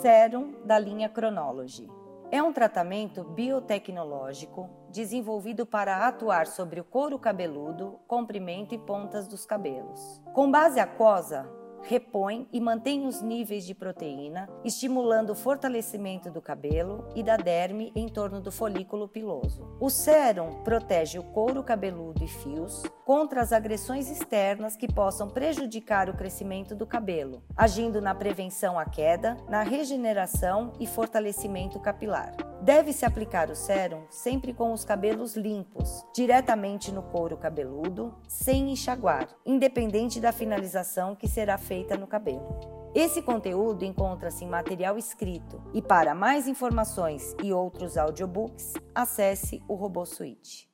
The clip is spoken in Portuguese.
Serum da linha Chronology. É um tratamento biotecnológico desenvolvido para atuar sobre o couro cabeludo, comprimento e pontas dos cabelos. Com base aquosa, repõe e mantém os níveis de proteína, estimulando o fortalecimento do cabelo e da derme em torno do folículo piloso. O sérum protege o couro cabeludo e fios contra as agressões externas que possam prejudicar o crescimento do cabelo, agindo na prevenção à queda, na regeneração e fortalecimento capilar. Deve-se aplicar o sérum sempre com os cabelos limpos, diretamente no couro cabeludo, sem enxaguar, independente da finalização que será feita no cabelo. Esse conteúdo encontra-se em material escrito e para mais informações e outros audiobooks, acesse o RoboSuite.